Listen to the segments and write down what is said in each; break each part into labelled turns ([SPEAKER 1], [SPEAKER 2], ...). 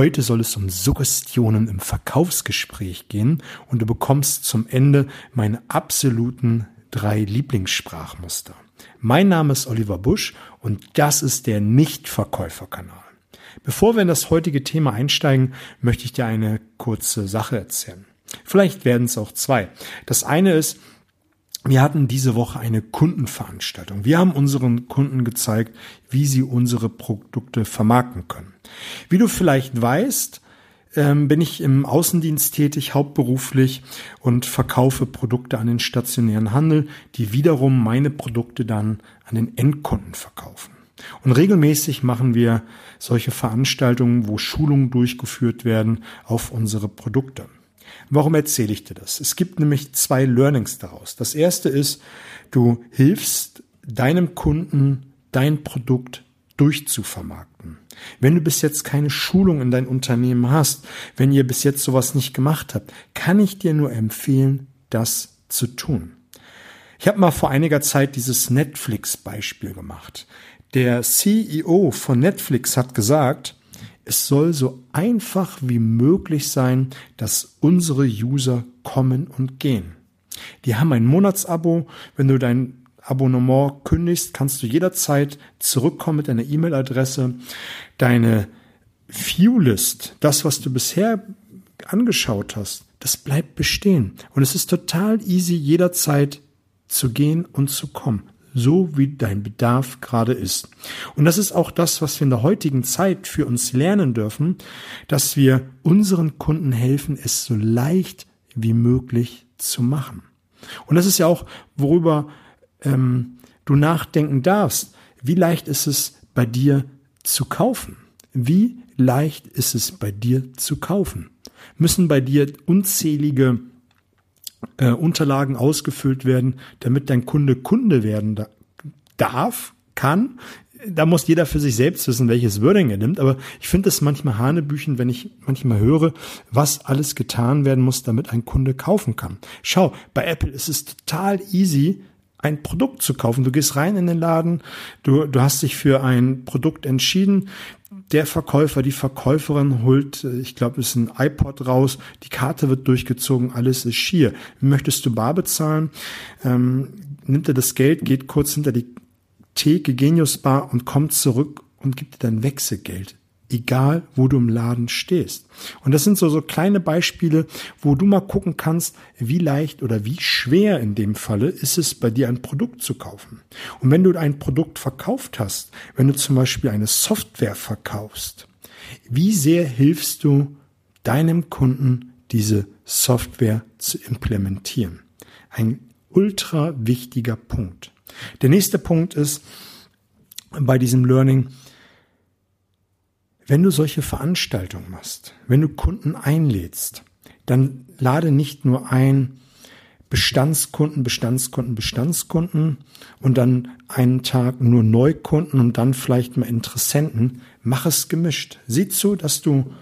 [SPEAKER 1] Heute soll es um Suggestionen im Verkaufsgespräch gehen und du bekommst zum Ende meine absoluten drei Lieblingssprachmuster. Mein Name ist Oliver Busch und das ist der Nichtverkäuferkanal. Bevor wir in das heutige Thema einsteigen, möchte ich dir eine kurze Sache erzählen. Vielleicht werden es auch zwei. Das eine ist, wir hatten diese Woche eine Kundenveranstaltung. Wir haben unseren Kunden gezeigt, wie sie unsere Produkte vermarkten können. Wie du vielleicht weißt, ähm, bin ich im Außendienst tätig, hauptberuflich und verkaufe Produkte an den stationären Handel, die wiederum meine Produkte dann an den Endkunden verkaufen. Und regelmäßig machen wir solche Veranstaltungen, wo Schulungen durchgeführt werden auf unsere Produkte. Warum erzähle ich dir das? Es gibt nämlich zwei Learnings daraus. Das erste ist, du hilfst deinem Kunden dein Produkt durchzuvermarkten. Wenn du bis jetzt keine Schulung in dein Unternehmen hast, wenn ihr bis jetzt sowas nicht gemacht habt, kann ich dir nur empfehlen, das zu tun. Ich habe mal vor einiger Zeit dieses Netflix-Beispiel gemacht. Der CEO von Netflix hat gesagt, es soll so einfach wie möglich sein, dass unsere User kommen und gehen. Die haben ein Monatsabo. Wenn du dein Abonnement kündigst, kannst du jederzeit zurückkommen mit deiner E-Mail-Adresse. Deine Viewlist, das, was du bisher angeschaut hast, das bleibt bestehen. Und es ist total easy, jederzeit zu gehen und zu kommen so wie dein Bedarf gerade ist. Und das ist auch das, was wir in der heutigen Zeit für uns lernen dürfen, dass wir unseren Kunden helfen, es so leicht wie möglich zu machen. Und das ist ja auch, worüber ähm, du nachdenken darfst. Wie leicht ist es bei dir zu kaufen? Wie leicht ist es bei dir zu kaufen? Müssen bei dir unzählige äh, Unterlagen ausgefüllt werden, damit dein Kunde Kunde werden da darf, kann. Da muss jeder für sich selbst wissen, welches Wording er nimmt. Aber ich finde es manchmal hanebüchen, wenn ich manchmal höre, was alles getan werden muss, damit ein Kunde kaufen kann. Schau, bei Apple ist es total easy, ein Produkt zu kaufen. Du gehst rein in den Laden, du, du hast dich für ein Produkt entschieden. Der Verkäufer, die Verkäuferin holt, äh, ich glaube, es ist ein iPod raus, die Karte wird durchgezogen, alles ist schier. Möchtest du bar bezahlen? Ähm, nimmt er das Geld, geht kurz hinter die Theke Genius Bar und kommt zurück und gibt dir dein Wechselgeld egal wo du im Laden stehst. Und das sind so, so kleine Beispiele, wo du mal gucken kannst, wie leicht oder wie schwer in dem Falle ist es bei dir ein Produkt zu kaufen. Und wenn du ein Produkt verkauft hast, wenn du zum Beispiel eine Software verkaufst, wie sehr hilfst du deinem Kunden, diese Software zu implementieren? Ein ultra wichtiger Punkt. Der nächste Punkt ist bei diesem Learning, wenn du solche Veranstaltungen machst, wenn du Kunden einlädst, dann lade nicht nur ein Bestandskunden, Bestandskunden, Bestandskunden und dann einen Tag nur Neukunden und dann vielleicht mal Interessenten. Mach es gemischt. Sieh zu, dass du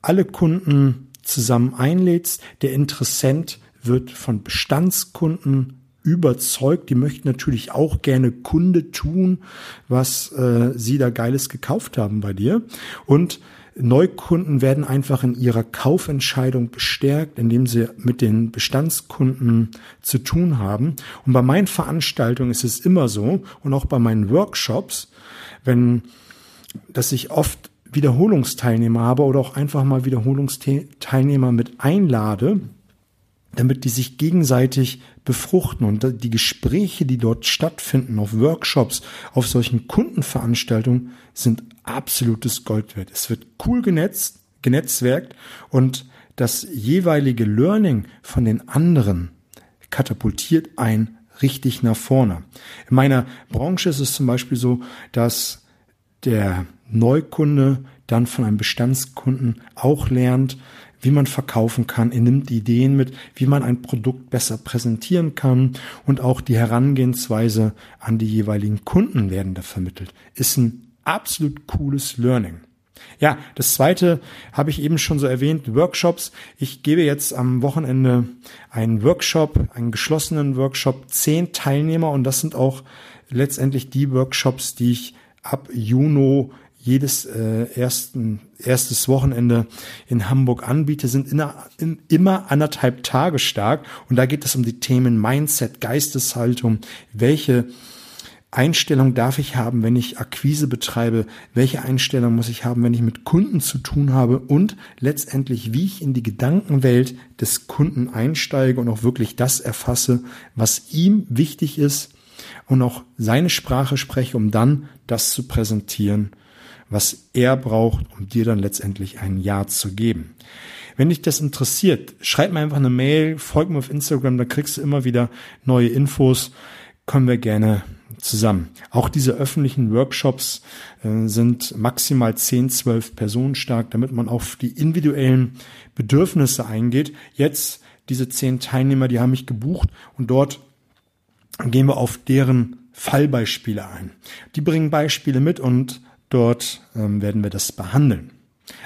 [SPEAKER 1] alle Kunden zusammen einlädst. Der Interessent wird von Bestandskunden überzeugt. Die möchten natürlich auch gerne Kunde tun, was äh, sie da Geiles gekauft haben bei dir. Und Neukunden werden einfach in ihrer Kaufentscheidung bestärkt, indem sie mit den Bestandskunden zu tun haben. Und bei meinen Veranstaltungen ist es immer so und auch bei meinen Workshops, wenn, dass ich oft Wiederholungsteilnehmer habe oder auch einfach mal Wiederholungsteilnehmer mit einlade, damit die sich gegenseitig befruchten und die Gespräche, die dort stattfinden, auf Workshops, auf solchen Kundenveranstaltungen, sind absolutes Gold wert. Es wird cool genetzt, genetzwerkt und das jeweilige Learning von den anderen katapultiert ein richtig nach vorne. In meiner Branche ist es zum Beispiel so, dass der Neukunde dann von einem Bestandskunden auch lernt, wie man verkaufen kann. Er nimmt Ideen mit, wie man ein Produkt besser präsentieren kann und auch die Herangehensweise an die jeweiligen Kunden werden da vermittelt. Ist ein absolut cooles Learning. Ja, das zweite habe ich eben schon so erwähnt, Workshops. Ich gebe jetzt am Wochenende einen Workshop, einen geschlossenen Workshop, zehn Teilnehmer und das sind auch letztendlich die Workshops, die ich ab Juni jedes äh, ersten, erstes Wochenende in Hamburg anbiete, sind in, in, immer anderthalb Tage stark. Und da geht es um die Themen Mindset, Geisteshaltung, welche Einstellung darf ich haben, wenn ich Akquise betreibe? Welche Einstellung muss ich haben, wenn ich mit Kunden zu tun habe? Und letztendlich, wie ich in die Gedankenwelt des Kunden einsteige und auch wirklich das erfasse, was ihm wichtig ist und auch seine Sprache spreche, um dann das zu präsentieren, was er braucht, um dir dann letztendlich ein Ja zu geben. Wenn dich das interessiert, schreib mir einfach eine Mail, folg mir auf Instagram, da kriegst du immer wieder neue Infos. Können wir gerne zusammen. Auch diese öffentlichen Workshops äh, sind maximal 10, 12 Personen stark, damit man auf die individuellen Bedürfnisse eingeht. Jetzt diese zehn Teilnehmer, die haben mich gebucht und dort gehen wir auf deren Fallbeispiele ein. Die bringen Beispiele mit und dort ähm, werden wir das behandeln.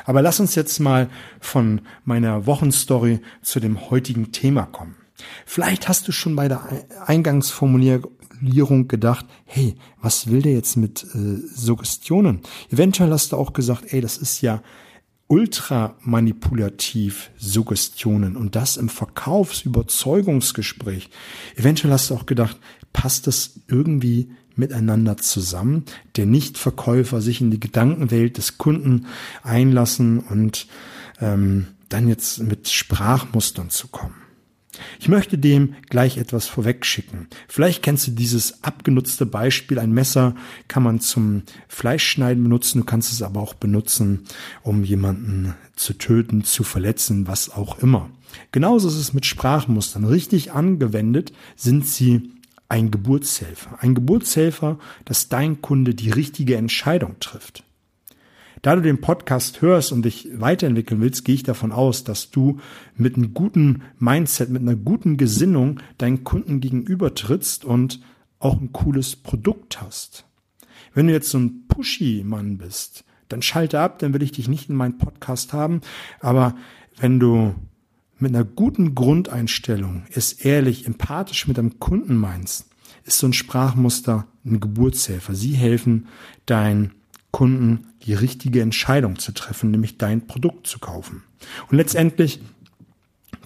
[SPEAKER 1] Aber lass uns jetzt mal von meiner Wochenstory zu dem heutigen Thema kommen. Vielleicht hast du schon bei der Eingangsformulierung Formulierung gedacht, hey, was will der jetzt mit äh, Suggestionen? Eventuell hast du auch gesagt, ey, das ist ja ultra manipulativ Suggestionen und das im Verkaufsüberzeugungsgespräch. Eventuell hast du auch gedacht, passt das irgendwie miteinander zusammen? Der Nichtverkäufer sich in die Gedankenwelt des Kunden einlassen und ähm, dann jetzt mit Sprachmustern zu kommen. Ich möchte dem gleich etwas vorwegschicken. Vielleicht kennst du dieses abgenutzte Beispiel. Ein Messer kann man zum Fleischschneiden benutzen. Du kannst es aber auch benutzen, um jemanden zu töten, zu verletzen, was auch immer. Genauso ist es mit Sprachmustern. Richtig angewendet sind sie ein Geburtshelfer. Ein Geburtshelfer, dass dein Kunde die richtige Entscheidung trifft. Da du den Podcast hörst und dich weiterentwickeln willst, gehe ich davon aus, dass du mit einem guten Mindset, mit einer guten Gesinnung deinen Kunden gegenüber trittst und auch ein cooles Produkt hast. Wenn du jetzt so ein Pushy-Mann bist, dann schalte ab, dann will ich dich nicht in meinen Podcast haben. Aber wenn du mit einer guten Grundeinstellung es ehrlich, empathisch mit deinem Kunden meinst, ist so ein Sprachmuster ein Geburtshelfer. Sie helfen, dein Kunden die richtige Entscheidung zu treffen, nämlich dein Produkt zu kaufen. Und letztendlich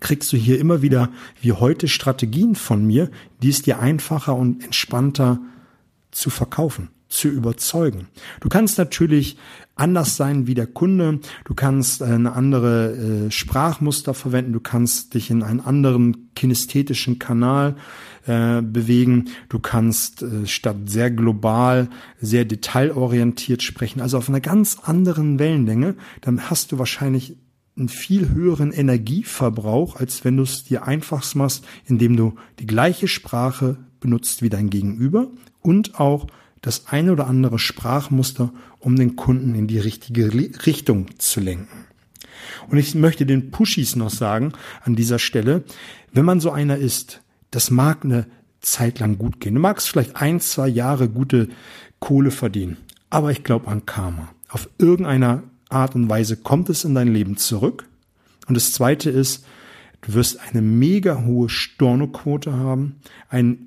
[SPEAKER 1] kriegst du hier immer wieder wie heute Strategien von mir, die es dir einfacher und entspannter zu verkaufen, zu überzeugen. Du kannst natürlich anders sein wie der Kunde, du kannst eine andere äh, Sprachmuster verwenden, du kannst dich in einen anderen kinästhetischen Kanal äh, bewegen. Du kannst äh, statt sehr global, sehr detailorientiert sprechen, also auf einer ganz anderen Wellenlänge. Dann hast du wahrscheinlich einen viel höheren Energieverbrauch, als wenn du es dir einfach machst, indem du die gleiche Sprache benutzt wie dein Gegenüber und auch das eine oder andere Sprachmuster, um den Kunden in die richtige Richtung zu lenken. Und ich möchte den Pushis noch sagen an dieser Stelle, wenn man so einer ist, das mag eine Zeit lang gut gehen. Du magst vielleicht ein, zwei Jahre gute Kohle verdienen. Aber ich glaube an Karma. Auf irgendeiner Art und Weise kommt es in dein Leben zurück. Und das zweite ist, du wirst eine mega hohe Stornoquote haben, einen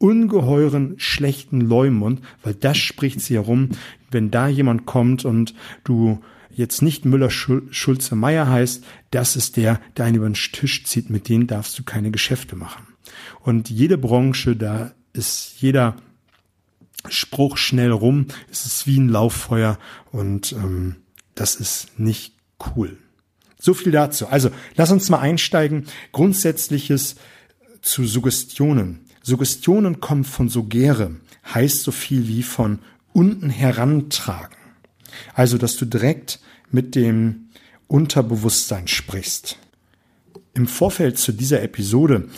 [SPEAKER 1] ungeheuren schlechten Leumund, weil das spricht sie herum, wenn da jemand kommt und du jetzt nicht Müller-Schulze-Meier heißt, das ist der, der einen über den Tisch zieht, mit dem darfst du keine Geschäfte machen. Und jede Branche, da ist jeder Spruch schnell rum, es ist wie ein Lauffeuer und ähm, das ist nicht cool. So viel dazu. Also lass uns mal einsteigen. Grundsätzliches zu Suggestionen. Suggestionen kommen von Sugere, heißt so viel wie von unten herantragen. Also, dass du direkt mit dem Unterbewusstsein sprichst. Im Vorfeld zu dieser Episode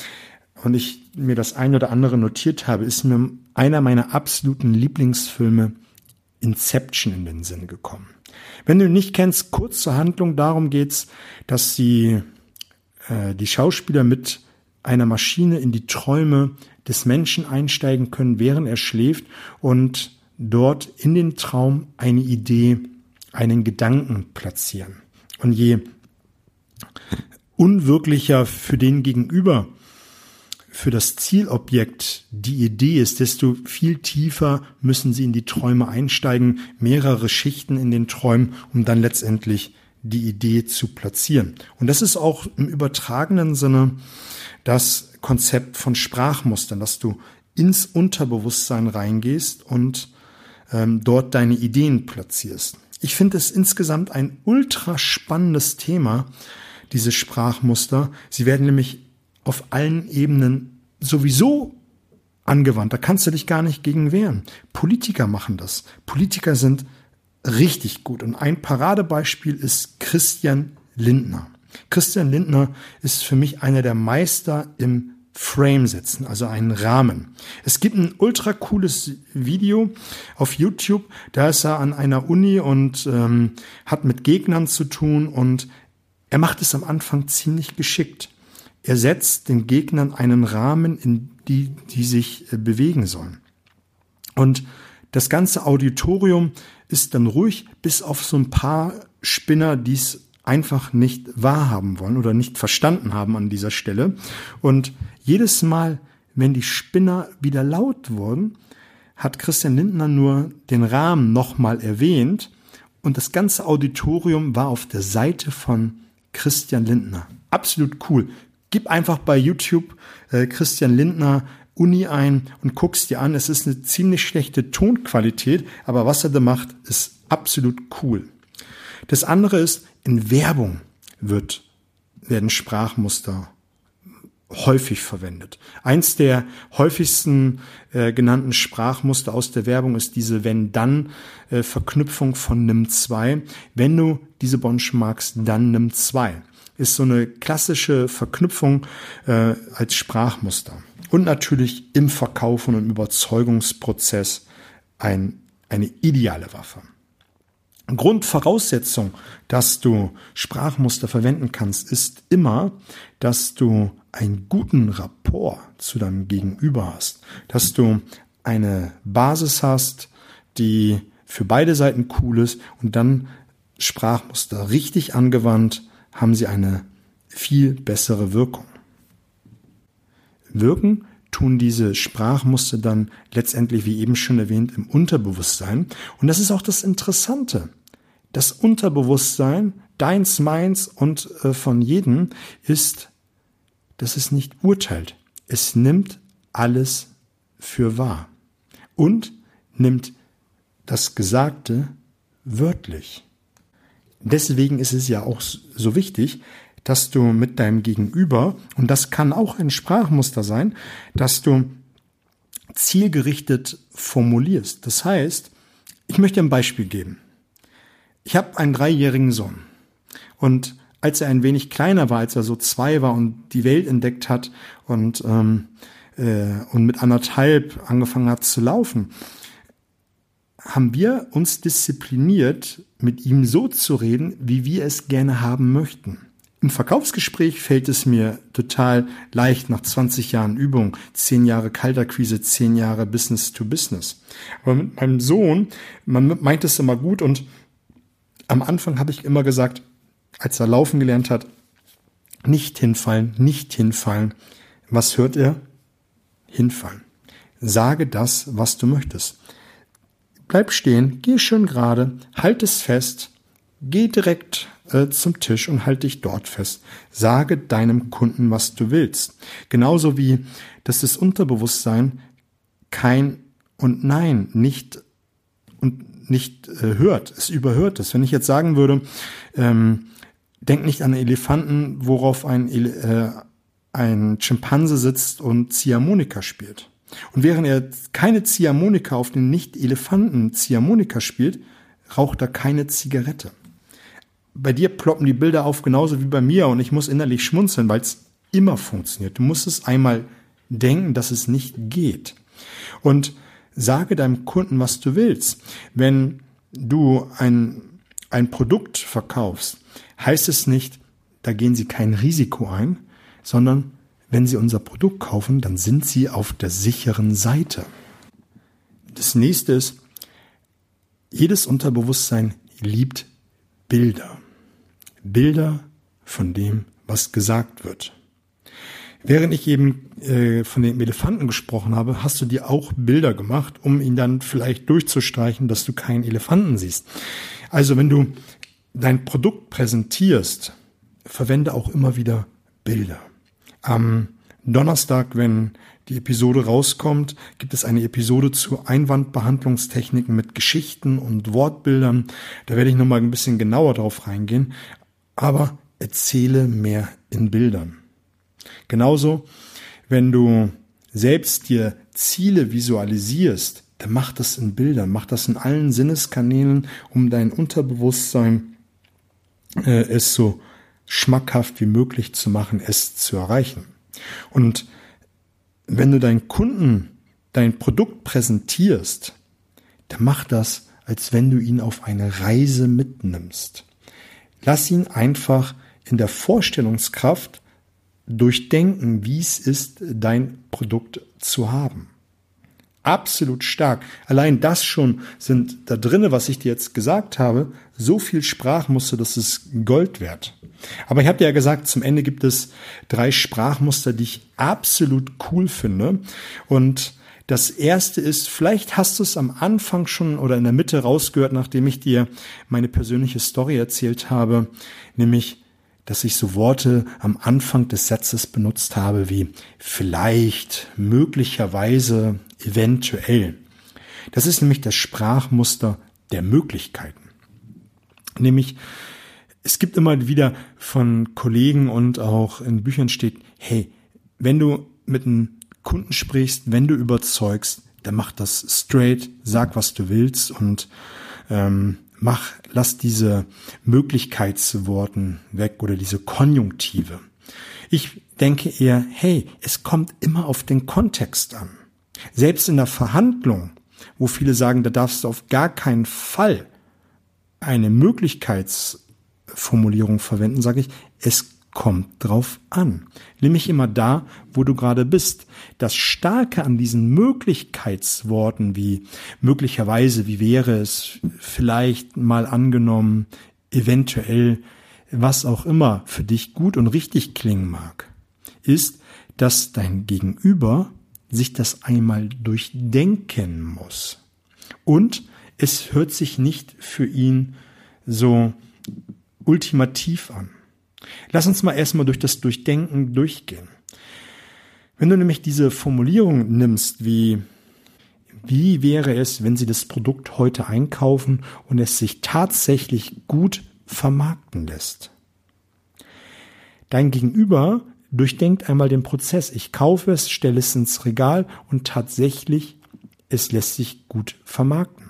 [SPEAKER 1] und ich mir das ein oder andere notiert habe, ist mir einer meiner absoluten Lieblingsfilme Inception in den Sinn gekommen. Wenn du ihn nicht kennst, kurz zur Handlung, darum geht's, dass sie äh, die Schauspieler mit einer Maschine in die Träume des Menschen einsteigen können, während er schläft und dort in den Traum eine Idee, einen Gedanken platzieren. Und je unwirklicher für den Gegenüber für das Zielobjekt die Idee ist, desto viel tiefer müssen sie in die Träume einsteigen, mehrere Schichten in den Träumen, um dann letztendlich die Idee zu platzieren. Und das ist auch im übertragenen Sinne das Konzept von Sprachmustern, dass du ins Unterbewusstsein reingehst und ähm, dort deine Ideen platzierst. Ich finde es insgesamt ein ultra spannendes Thema, diese Sprachmuster. Sie werden nämlich auf allen Ebenen sowieso angewandt. Da kannst du dich gar nicht gegen wehren. Politiker machen das. Politiker sind richtig gut. Und ein Paradebeispiel ist Christian Lindner. Christian Lindner ist für mich einer der Meister im Frame setzen, also einen Rahmen. Es gibt ein ultra cooles Video auf YouTube, da ist er an einer Uni und ähm, hat mit Gegnern zu tun und er macht es am Anfang ziemlich geschickt. Er setzt den Gegnern einen Rahmen, in die die sich äh, bewegen sollen. Und das ganze Auditorium ist dann ruhig, bis auf so ein paar Spinner, die es einfach nicht wahrhaben wollen oder nicht verstanden haben an dieser Stelle. Und jedes Mal, wenn die Spinner wieder laut wurden, hat Christian Lindner nur den Rahmen nochmal erwähnt und das ganze Auditorium war auf der Seite von Christian Lindner. Absolut cool. Gib einfach bei YouTube äh, Christian Lindner Uni ein und guckst dir an. Es ist eine ziemlich schlechte Tonqualität, aber was er da macht, ist absolut cool. Das andere ist, in Werbung wird, werden Sprachmuster häufig verwendet. Eins der häufigsten äh, genannten Sprachmuster aus der Werbung ist diese Wenn-Dann-Verknüpfung von Nimm 2. Wenn du diese Bonsch magst, dann nimm 2. Ist so eine klassische Verknüpfung äh, als Sprachmuster. Und natürlich im Verkauf und im Überzeugungsprozess ein, eine ideale Waffe. Grundvoraussetzung, dass du Sprachmuster verwenden kannst, ist immer, dass du einen guten Rapport zu deinem Gegenüber hast, dass du eine Basis hast, die für beide Seiten cool ist und dann Sprachmuster richtig angewandt, haben sie eine viel bessere Wirkung. Wirken tun diese Sprachmuster dann letztendlich, wie eben schon erwähnt, im Unterbewusstsein. Und das ist auch das Interessante. Das Unterbewusstsein, deins, meins und äh, von jedem, ist dass es nicht urteilt. Es nimmt alles für wahr und nimmt das Gesagte wörtlich. Deswegen ist es ja auch so wichtig, dass du mit deinem Gegenüber, und das kann auch ein Sprachmuster sein, dass du zielgerichtet formulierst. Das heißt, ich möchte ein Beispiel geben. Ich habe einen dreijährigen Sohn und als er ein wenig kleiner war, als er so zwei war und die Welt entdeckt hat und, ähm, äh, und mit anderthalb angefangen hat zu laufen, haben wir uns diszipliniert, mit ihm so zu reden, wie wir es gerne haben möchten. Im Verkaufsgespräch fällt es mir total leicht nach 20 Jahren Übung, 10 Jahre Kalterquise, 10 Jahre Business to Business. Aber mit meinem Sohn, man meint es immer gut und am Anfang habe ich immer gesagt, als er laufen gelernt hat, nicht hinfallen, nicht hinfallen. Was hört er? Hinfallen. Sage das, was du möchtest. Bleib stehen, geh schön gerade, halt es fest, geh direkt äh, zum Tisch und halt dich dort fest. Sage deinem Kunden, was du willst. Genauso wie, dass das Unterbewusstsein kein und Nein nicht und nicht äh, hört. Es überhört es. Wenn ich jetzt sagen würde, ähm, denk nicht an Elefanten, worauf ein, äh, ein Schimpanse sitzt und Ziehharmonika spielt. Und während er keine Ziehharmonika auf den Nicht-Elefanten Ziehharmonika spielt, raucht er keine Zigarette. Bei dir ploppen die Bilder auf, genauso wie bei mir, und ich muss innerlich schmunzeln, weil es immer funktioniert. Du musst es einmal denken, dass es nicht geht. Und sage deinem Kunden, was du willst. Wenn du ein, ein Produkt verkaufst, heißt es nicht, da gehen Sie kein Risiko ein, sondern wenn Sie unser Produkt kaufen, dann sind Sie auf der sicheren Seite. Das nächste ist, jedes Unterbewusstsein liebt Bilder. Bilder von dem, was gesagt wird. Während ich eben äh, von dem Elefanten gesprochen habe, hast du dir auch Bilder gemacht, um ihn dann vielleicht durchzustreichen, dass du keinen Elefanten siehst. Also wenn du dein Produkt präsentierst, verwende auch immer wieder Bilder. Am Donnerstag, wenn die Episode rauskommt, gibt es eine Episode zu Einwandbehandlungstechniken mit Geschichten und Wortbildern. Da werde ich nochmal ein bisschen genauer drauf reingehen. Aber erzähle mehr in Bildern. Genauso, wenn du selbst dir Ziele visualisierst, dann mach das in Bildern, mach das in allen Sinneskanälen, um dein Unterbewusstsein äh, es so schmackhaft wie möglich zu machen, es zu erreichen. Und wenn du deinen Kunden dein Produkt präsentierst, dann mach das, als wenn du ihn auf eine Reise mitnimmst. Lass ihn einfach in der Vorstellungskraft durchdenken, wie es ist, dein Produkt zu haben. Absolut stark. Allein das schon sind da drinne, was ich dir jetzt gesagt habe, so viel Sprachmuster, das ist Gold wert. Aber ich habe dir ja gesagt, zum Ende gibt es drei Sprachmuster, die ich absolut cool finde. Und das erste ist, vielleicht hast du es am Anfang schon oder in der Mitte rausgehört, nachdem ich dir meine persönliche Story erzählt habe, nämlich dass ich so Worte am Anfang des Satzes benutzt habe wie vielleicht, möglicherweise, eventuell. Das ist nämlich das Sprachmuster der Möglichkeiten. Nämlich, es gibt immer wieder von Kollegen und auch in Büchern steht, hey, wenn du mit einem Kunden sprichst, wenn du überzeugst, dann mach das straight, sag, was du willst und ähm, mach, lass diese Möglichkeitsworten weg oder diese Konjunktive. Ich denke eher, hey, es kommt immer auf den Kontext an. Selbst in der Verhandlung, wo viele sagen, da darfst du auf gar keinen Fall eine Möglichkeitsformulierung verwenden, sage ich, es kommt drauf an. Nämlich immer da, wo du gerade bist. Das Starke an diesen Möglichkeitsworten wie möglicherweise, wie wäre es, vielleicht mal angenommen, eventuell, was auch immer für dich gut und richtig klingen mag, ist, dass dein Gegenüber sich das einmal durchdenken muss. Und es hört sich nicht für ihn so ultimativ an. Lass uns mal erstmal durch das Durchdenken durchgehen. Wenn du nämlich diese Formulierung nimmst, wie wie wäre es, wenn Sie das Produkt heute einkaufen und es sich tatsächlich gut vermarkten lässt? Dein Gegenüber durchdenkt einmal den Prozess. Ich kaufe es, stelle es ins Regal und tatsächlich, es lässt sich gut vermarkten.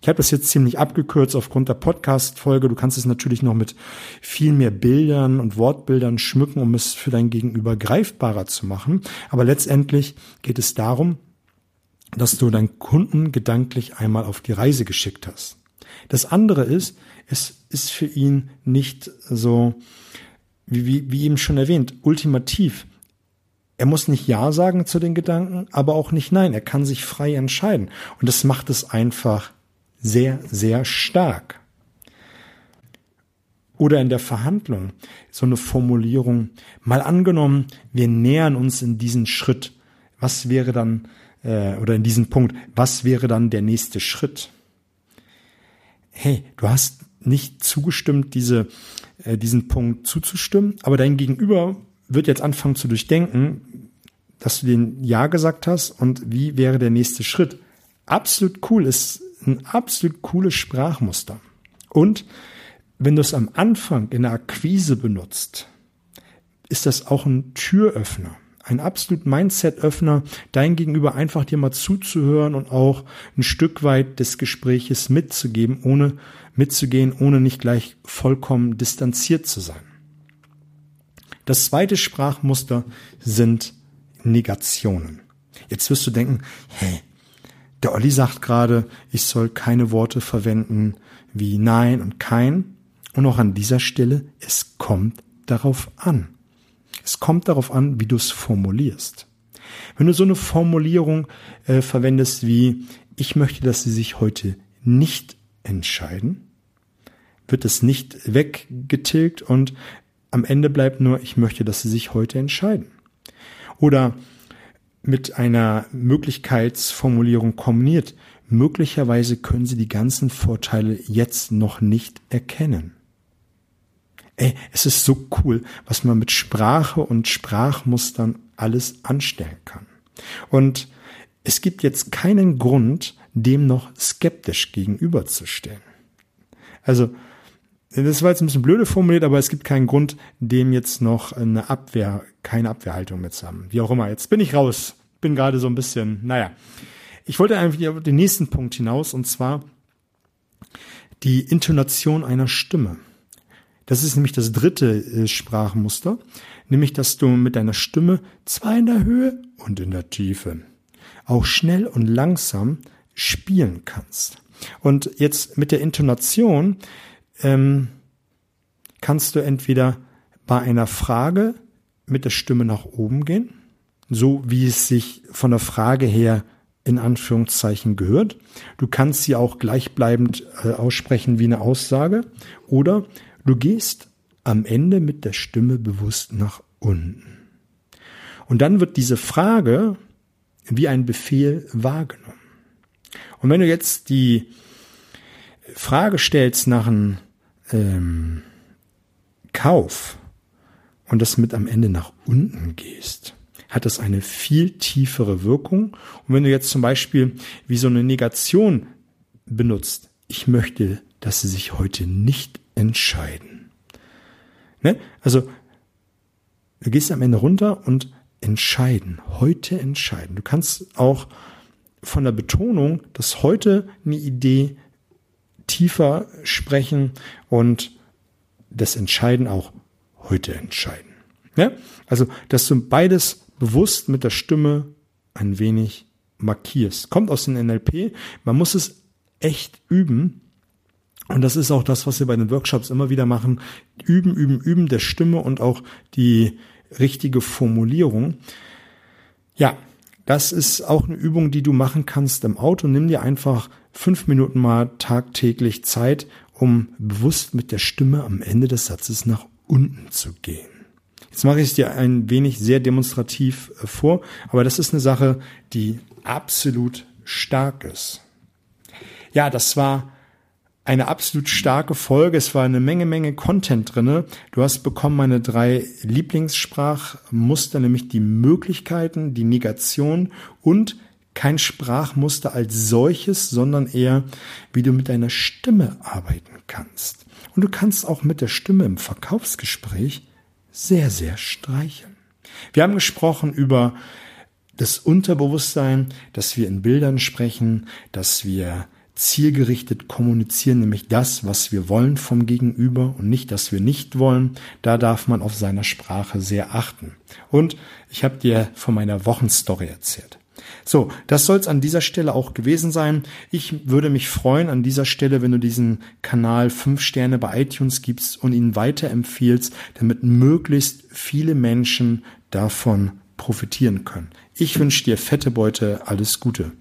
[SPEAKER 1] Ich habe das jetzt ziemlich abgekürzt aufgrund der Podcast-Folge. Du kannst es natürlich noch mit viel mehr Bildern und Wortbildern schmücken, um es für dein Gegenüber greifbarer zu machen. Aber letztendlich geht es darum, dass du deinen Kunden gedanklich einmal auf die Reise geschickt hast. Das andere ist, es ist für ihn nicht so, wie, wie, wie eben schon erwähnt, ultimativ. Er muss nicht Ja sagen zu den Gedanken, aber auch nicht Nein. Er kann sich frei entscheiden. Und das macht es einfach sehr, sehr stark. Oder in der Verhandlung so eine Formulierung, mal angenommen, wir nähern uns in diesen Schritt, was wäre dann, äh, oder in diesen Punkt, was wäre dann der nächste Schritt? Hey, du hast nicht zugestimmt, diese, äh, diesen Punkt zuzustimmen, aber dein Gegenüber wird jetzt anfangen zu durchdenken, dass du den Ja gesagt hast und wie wäre der nächste Schritt. Absolut cool ist ein absolut cooles Sprachmuster. Und wenn du es am Anfang in der Akquise benutzt, ist das auch ein Türöffner, ein absolut Mindset-Öffner, dein Gegenüber einfach dir mal zuzuhören und auch ein Stück weit des Gespräches mitzugeben, ohne mitzugehen, ohne nicht gleich vollkommen distanziert zu sein. Das zweite Sprachmuster sind Negationen. Jetzt wirst du denken, hey, der Olli sagt gerade, ich soll keine Worte verwenden wie nein und kein. Und auch an dieser Stelle, es kommt darauf an. Es kommt darauf an, wie du es formulierst. Wenn du so eine Formulierung äh, verwendest wie, ich möchte, dass sie sich heute nicht entscheiden, wird es nicht weggetilgt und am Ende bleibt nur, ich möchte, dass sie sich heute entscheiden. oder mit einer Möglichkeitsformulierung kombiniert, möglicherweise können Sie die ganzen Vorteile jetzt noch nicht erkennen. Ey, es ist so cool, was man mit Sprache und Sprachmustern alles anstellen kann. Und es gibt jetzt keinen Grund, dem noch skeptisch gegenüberzustellen. Also, das war jetzt ein bisschen blöde formuliert, aber es gibt keinen Grund, dem jetzt noch eine Abwehr, keine Abwehrhaltung mit zu haben. Wie auch immer. Jetzt bin ich raus. Bin gerade so ein bisschen, naja. Ich wollte eigentlich auf den nächsten Punkt hinaus, und zwar die Intonation einer Stimme. Das ist nämlich das dritte äh, Sprachmuster, nämlich dass du mit deiner Stimme zwar in der Höhe und in der Tiefe auch schnell und langsam spielen kannst. Und jetzt mit der Intonation ähm, kannst du entweder bei einer Frage mit der Stimme nach oben gehen, so wie es sich von der Frage her in Anführungszeichen gehört. Du kannst sie auch gleichbleibend äh, aussprechen wie eine Aussage oder du gehst am Ende mit der Stimme bewusst nach unten. Und dann wird diese Frage wie ein Befehl wahrgenommen. Und wenn du jetzt die Frage stellst nach einem ähm, Kauf und das mit am Ende nach unten gehst, hat das eine viel tiefere Wirkung. Und wenn du jetzt zum Beispiel wie so eine Negation benutzt, ich möchte, dass sie sich heute nicht entscheiden. Ne? Also, du gehst am Ende runter und entscheiden, heute entscheiden. Du kannst auch von der Betonung, dass heute eine Idee tiefer sprechen und das Entscheiden auch heute entscheiden. Ja? Also, dass du beides bewusst mit der Stimme ein wenig markierst. Kommt aus dem NLP. Man muss es echt üben. Und das ist auch das, was wir bei den Workshops immer wieder machen. Üben, üben, üben der Stimme und auch die richtige Formulierung. Ja, das ist auch eine Übung, die du machen kannst im Auto. Nimm dir einfach fünf Minuten mal tagtäglich Zeit, um bewusst mit der Stimme am Ende des Satzes nach unten zu gehen. Jetzt mache ich es dir ein wenig sehr demonstrativ äh, vor, aber das ist eine Sache, die absolut stark ist. Ja, das war eine absolut starke Folge. Es war eine Menge, Menge Content drinne. Du hast bekommen meine drei Lieblingssprachmuster, nämlich die Möglichkeiten, die Negation und kein Sprachmuster als solches, sondern eher, wie du mit deiner Stimme arbeiten kannst. Und du kannst auch mit der Stimme im Verkaufsgespräch sehr, sehr streicheln. Wir haben gesprochen über das Unterbewusstsein, dass wir in Bildern sprechen, dass wir zielgerichtet kommunizieren, nämlich das, was wir wollen vom Gegenüber und nicht, das wir nicht wollen. Da darf man auf seiner Sprache sehr achten. Und ich habe dir von meiner Wochenstory erzählt. So, das soll es an dieser Stelle auch gewesen sein. Ich würde mich freuen an dieser Stelle, wenn du diesen Kanal fünf Sterne bei iTunes gibst und ihn weiterempfiehlst, damit möglichst viele Menschen davon profitieren können. Ich wünsche dir fette Beute, alles Gute.